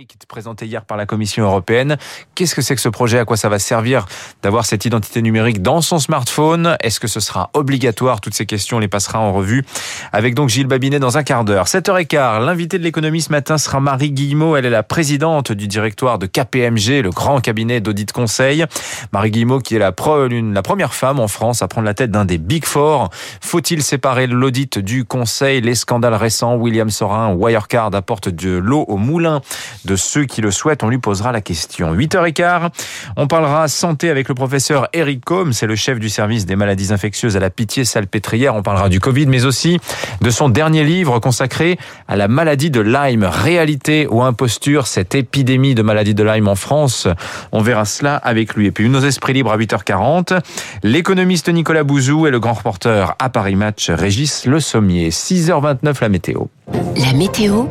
numérique présenté hier par la Commission européenne. Qu'est-ce que c'est que ce projet? À quoi ça va servir d'avoir cette identité numérique dans son smartphone? Est-ce que ce sera obligatoire? Toutes ces questions, on les passera en revue avec donc Gilles Babinet dans un quart d'heure. 7h15, l'invité de l'économie ce matin sera Marie Guillemot. Elle est la présidente du directoire de KPMG, le grand cabinet d'audit conseil. Marie Guillemot qui est la, la première femme en France à prendre la tête d'un des Big Four. Faut-il séparer l'audit du conseil? Les scandales récents, William Sorin, Wirecard apportent de l'eau au moulin de ceux qui le souhaitent. On lui posera la question. 8h15, on parlera santé avec le professeur Eric Combe. C'est le chef du service des maladies infectieuses à la Pitié-Salpêtrière. On parlera du Covid, mais aussi de son dernier livre consacré à la maladie de Lyme. Réalité ou imposture, cette épidémie de maladie de Lyme en France. On verra cela avec lui. Et puis, nos esprits libres à 8h40. L'économiste Nicolas Bouzou et le grand reporter à Paris Match Régis Le Sommier. 6h29 la météo. La météo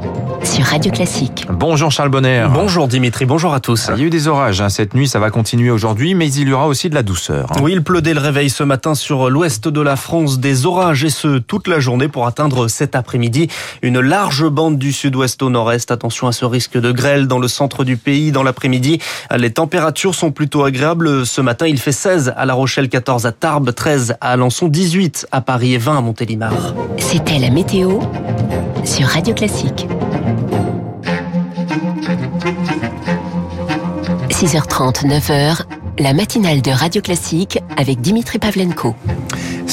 sur Radio Classique. Bonjour Charles Bonner. Bonjour Dimitri, bonjour à tous. Il y a eu des orages hein, cette nuit, ça va continuer aujourd'hui, mais il y aura aussi de la douceur. Hein. Oui, il pleut dès le réveil ce matin sur l'ouest de la France, des orages et ce toute la journée pour atteindre cet après-midi une large bande du sud-ouest au nord-est. Attention à ce risque de grêle dans le centre du pays dans l'après-midi. Les températures sont plutôt agréables. Ce matin, il fait 16 à La Rochelle, 14 à Tarbes, 13 à Alençon, 18 à Paris et 20 à Montélimar. C'était la météo sur Radio Classique. 6h30, 9h, la matinale de Radio Classique avec Dimitri Pavlenko.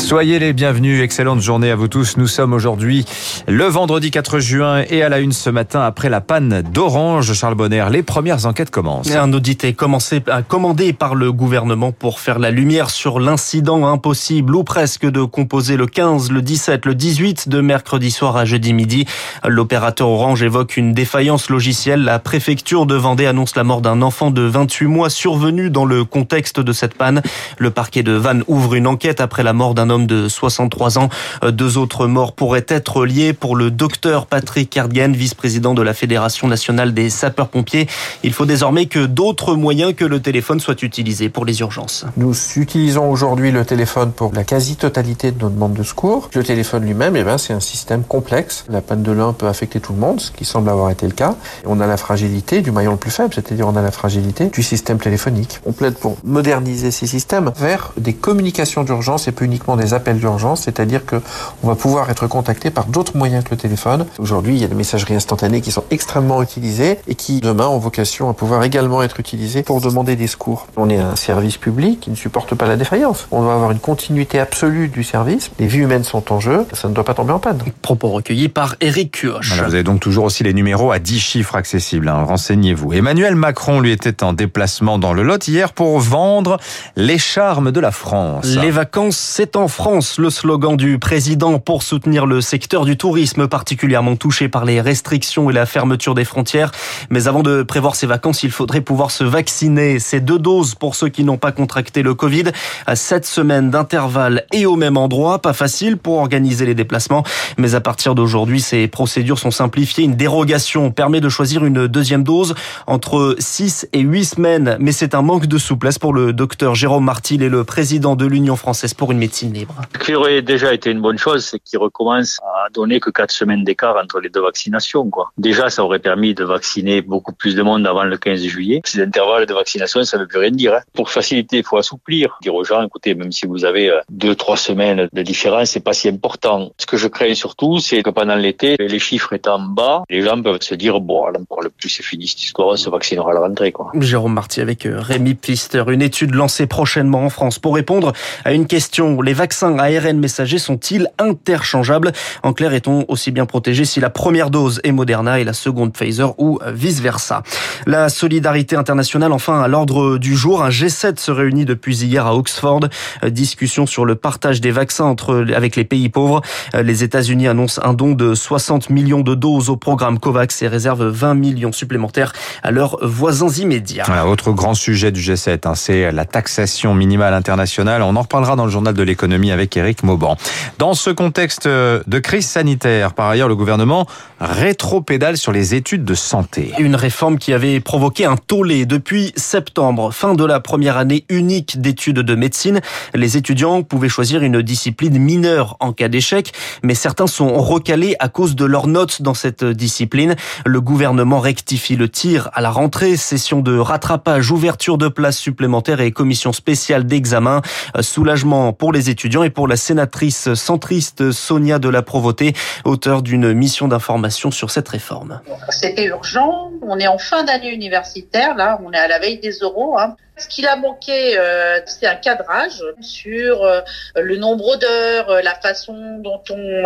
Soyez les bienvenus, excellente journée à vous tous. Nous sommes aujourd'hui le vendredi 4 juin et à la une ce matin après la panne d'Orange, Charles Bonner, les premières enquêtes commencent. Un audit est commencé, commandé par le gouvernement pour faire la lumière sur l'incident impossible ou presque de composer le 15, le 17, le 18 de mercredi soir à jeudi midi. L'opérateur Orange évoque une défaillance logicielle. La préfecture de Vendée annonce la mort d'un enfant de 28 mois survenu dans le contexte de cette panne. Le parquet de Vannes ouvre une enquête après la mort d'un homme de 63 ans. Euh, deux autres morts pourraient être liés pour le docteur Patrick Cardgan, vice-président de la Fédération nationale des sapeurs-pompiers. Il faut désormais que d'autres moyens que le téléphone soient utilisés pour les urgences. Nous utilisons aujourd'hui le téléphone pour la quasi-totalité de nos demandes de secours. Le téléphone lui-même, eh ben, c'est un système complexe. La panne de l'un peut affecter tout le monde, ce qui semble avoir été le cas. On a la fragilité du maillon le plus faible, c'est-à-dire on a la fragilité du système téléphonique. On plaide pour moderniser ces systèmes vers des communications d'urgence et pas uniquement des appels d'urgence, c'est-à-dire que on va pouvoir être contacté par d'autres moyens que le téléphone. Aujourd'hui, il y a des messageries instantanées qui sont extrêmement utilisées et qui demain ont vocation à pouvoir également être utilisées pour demander des secours. On est un service public qui ne supporte pas la défaillance. On doit avoir une continuité absolue du service. Les vies humaines sont en jeu, ça ne doit pas tomber en panne. Propos recueillis par Eric Kioch. vous avez donc toujours aussi les numéros à 10 chiffres accessibles. Hein. Renseignez-vous. Emmanuel Macron lui était en déplacement dans le Lot hier pour vendre les charmes de la France. Les vacances, c'est en France, le slogan du président pour soutenir le secteur du tourisme particulièrement touché par les restrictions et la fermeture des frontières. Mais avant de prévoir ses vacances, il faudrait pouvoir se vacciner. Ces deux doses pour ceux qui n'ont pas contracté le Covid à sept semaines d'intervalle et au même endroit. Pas facile pour organiser les déplacements. Mais à partir d'aujourd'hui, ces procédures sont simplifiées. Une dérogation permet de choisir une deuxième dose entre 6 et 8 semaines. Mais c'est un manque de souplesse pour le docteur Jérôme Martil et le président de l'Union française pour une médecine libre. Ce qui aurait déjà été une bonne chose, c'est qu'ils recommencent à donner que quatre semaines d'écart entre les deux vaccinations. Quoi. Déjà, ça aurait permis de vacciner beaucoup plus de monde avant le 15 juillet. Ces intervalles de vaccination, ça ne veut plus rien dire. Hein. Pour faciliter, il faut assouplir. Dire aux gens, écoutez, même si vous avez euh, deux, trois semaines de différence, c'est pas si important. Ce que je crains surtout, c'est que pendant l'été, les chiffres étant bas, les gens peuvent se dire, bon, encore le plus c'est fini cette histoire, on se vaccinera à la rentrée. Quoi. Jérôme Marty avec euh, Rémi Pfister. Une étude lancée prochainement en France pour répondre à une question. Les vaccins ARN messagers sont-ils interchangeables? En clair, est-on aussi bien protégé si la première dose est Moderna et la seconde Pfizer ou vice-versa? La solidarité internationale, enfin, à l'ordre du jour. Un G7 se réunit depuis hier à Oxford. Discussion sur le partage des vaccins entre, avec les pays pauvres. Les États-Unis annoncent un don de 60 millions de doses au programme COVAX et réservent 20 millions supplémentaires à leurs voisins immédiats. Autre grand sujet du G7, hein, c'est la taxation minimale internationale. On en reparlera dans le journal de l'économie avec Eric Mauban. Dans ce contexte de crise sanitaire, par ailleurs, le gouvernement rétropédale sur les études de santé. Une réforme qui avait provoqué un tollé depuis septembre, fin de la première année unique d'études de médecine. Les étudiants pouvaient choisir une discipline mineure en cas d'échec, mais certains sont recalés à cause de leurs notes dans cette discipline. Le gouvernement rectifie le tir à la rentrée, session de rattrapage, ouverture de places supplémentaires et commission spéciale d'examen. Soulagement pour les étudiants et pour la sénatrice centriste Sonia de la Provoté, auteur d'une mission d'information sur cette réforme. C'était urgent. On est en fin d'année universitaire, là, on est à la veille des euros. Hein. Ce qu'il a manqué, euh, c'est un cadrage sur euh, le nombre d'heures, euh, la façon dont on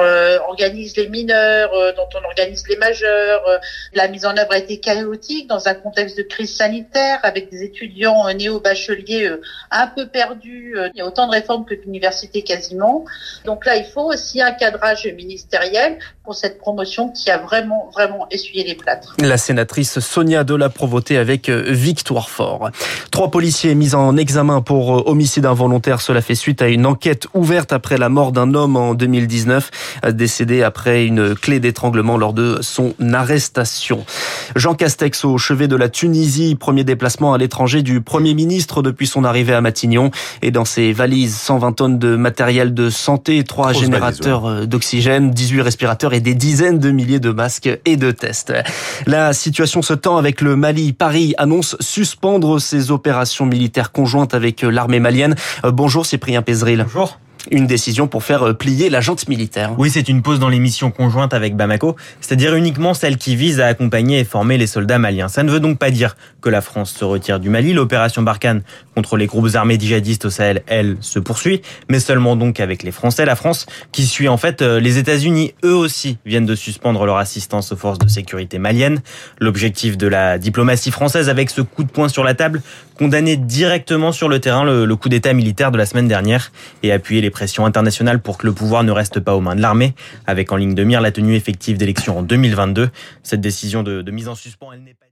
organise les mineurs, dont on organise les majeurs. La mise en œuvre a été chaotique dans un contexte de crise sanitaire, avec des étudiants néo-bacheliers un peu perdus. Il y a autant de réformes que d'universités quasiment. Donc là, il faut aussi un cadrage ministériel pour cette promotion qui a vraiment, vraiment essuyé les plâtres. La sénatrice Sonia de la Provoté avec Victoire Fort. Trois policier mis en examen pour euh, homicide involontaire. Cela fait suite à une enquête ouverte après la mort d'un homme en 2019, euh, décédé après une clé d'étranglement lors de son arrestation. Jean Castex au chevet de la Tunisie, premier déplacement à l'étranger du Premier ministre depuis son arrivée à Matignon. Et dans ses valises, 120 tonnes de matériel de santé, trois générateurs euh, d'oxygène, 18 respirateurs et des dizaines de milliers de masques et de tests. La situation se tend avec le Mali. Paris annonce suspendre ses opérations militaire conjointe avec euh, l'armée malienne. Euh, bonjour Cyprien Pézril. Bonjour une décision pour faire euh, plier la jante militaire. Oui, c'est une pause dans les missions conjointes avec Bamako, c'est-à-dire uniquement celle qui vise à accompagner et former les soldats maliens. Ça ne veut donc pas dire que la France se retire du Mali. L'opération Barkhane contre les groupes armés djihadistes au Sahel, elle, se poursuit, mais seulement donc avec les Français. La France qui suit en fait les États-Unis, eux aussi, viennent de suspendre leur assistance aux forces de sécurité maliennes. L'objectif de la diplomatie française avec ce coup de poing sur la table, condamner directement sur le terrain le, coup d'État militaire de la semaine dernière et appuyer les pression internationale pour que le pouvoir ne reste pas aux mains de l'armée, avec en ligne de mire la tenue effective d'élections en 2022. Cette décision de, de mise en suspens, elle n'est pas